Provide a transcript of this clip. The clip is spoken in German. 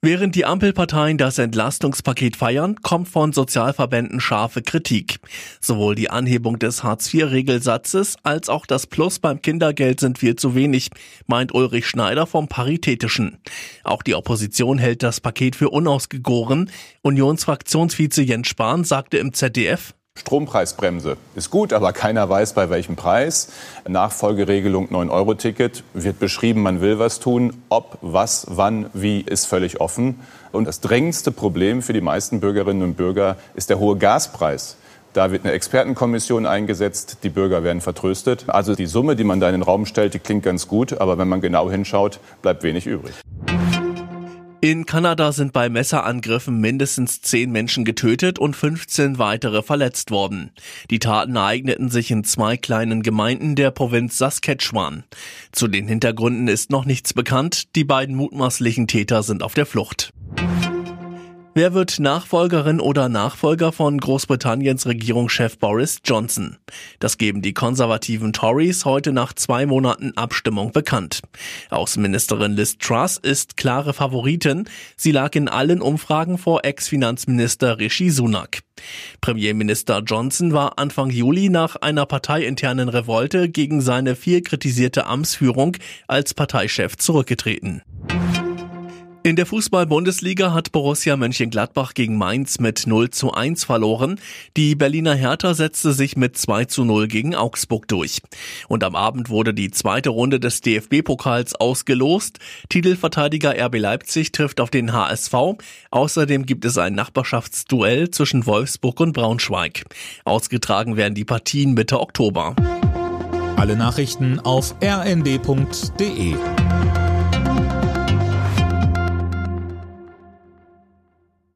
Während die Ampelparteien das Entlastungspaket feiern, kommt von Sozialverbänden scharfe Kritik. Sowohl die Anhebung des Hartz-IV-Regelsatzes als auch das Plus beim Kindergeld sind viel zu wenig, meint Ulrich Schneider vom Paritätischen. Auch die Opposition hält das Paket für unausgegoren. Unionsfraktionsvize Jens Spahn sagte im ZDF, Strompreisbremse ist gut, aber keiner weiß, bei welchem Preis. Nachfolgeregelung 9-Euro-Ticket wird beschrieben, man will was tun. Ob, was, wann, wie ist völlig offen. Und das drängendste Problem für die meisten Bürgerinnen und Bürger ist der hohe Gaspreis. Da wird eine Expertenkommission eingesetzt, die Bürger werden vertröstet. Also die Summe, die man da in den Raum stellt, die klingt ganz gut, aber wenn man genau hinschaut, bleibt wenig übrig. In Kanada sind bei Messerangriffen mindestens zehn Menschen getötet und 15 weitere verletzt worden. Die Taten ereigneten sich in zwei kleinen Gemeinden der Provinz Saskatchewan. Zu den Hintergründen ist noch nichts bekannt. Die beiden mutmaßlichen Täter sind auf der Flucht. Wer wird Nachfolgerin oder Nachfolger von Großbritanniens Regierungschef Boris Johnson? Das geben die konservativen Tories heute nach zwei Monaten Abstimmung bekannt. Außenministerin Liz Truss ist klare Favoritin. Sie lag in allen Umfragen vor Ex-Finanzminister Rishi Sunak. Premierminister Johnson war Anfang Juli nach einer parteiinternen Revolte gegen seine viel kritisierte Amtsführung als Parteichef zurückgetreten. In der Fußball-Bundesliga hat Borussia Mönchengladbach gegen Mainz mit 0 zu 1 verloren. Die Berliner Hertha setzte sich mit 2 zu 0 gegen Augsburg durch. Und am Abend wurde die zweite Runde des DFB-Pokals ausgelost. Titelverteidiger RB Leipzig trifft auf den HSV. Außerdem gibt es ein Nachbarschaftsduell zwischen Wolfsburg und Braunschweig. Ausgetragen werden die Partien Mitte Oktober. Alle Nachrichten auf rnd.de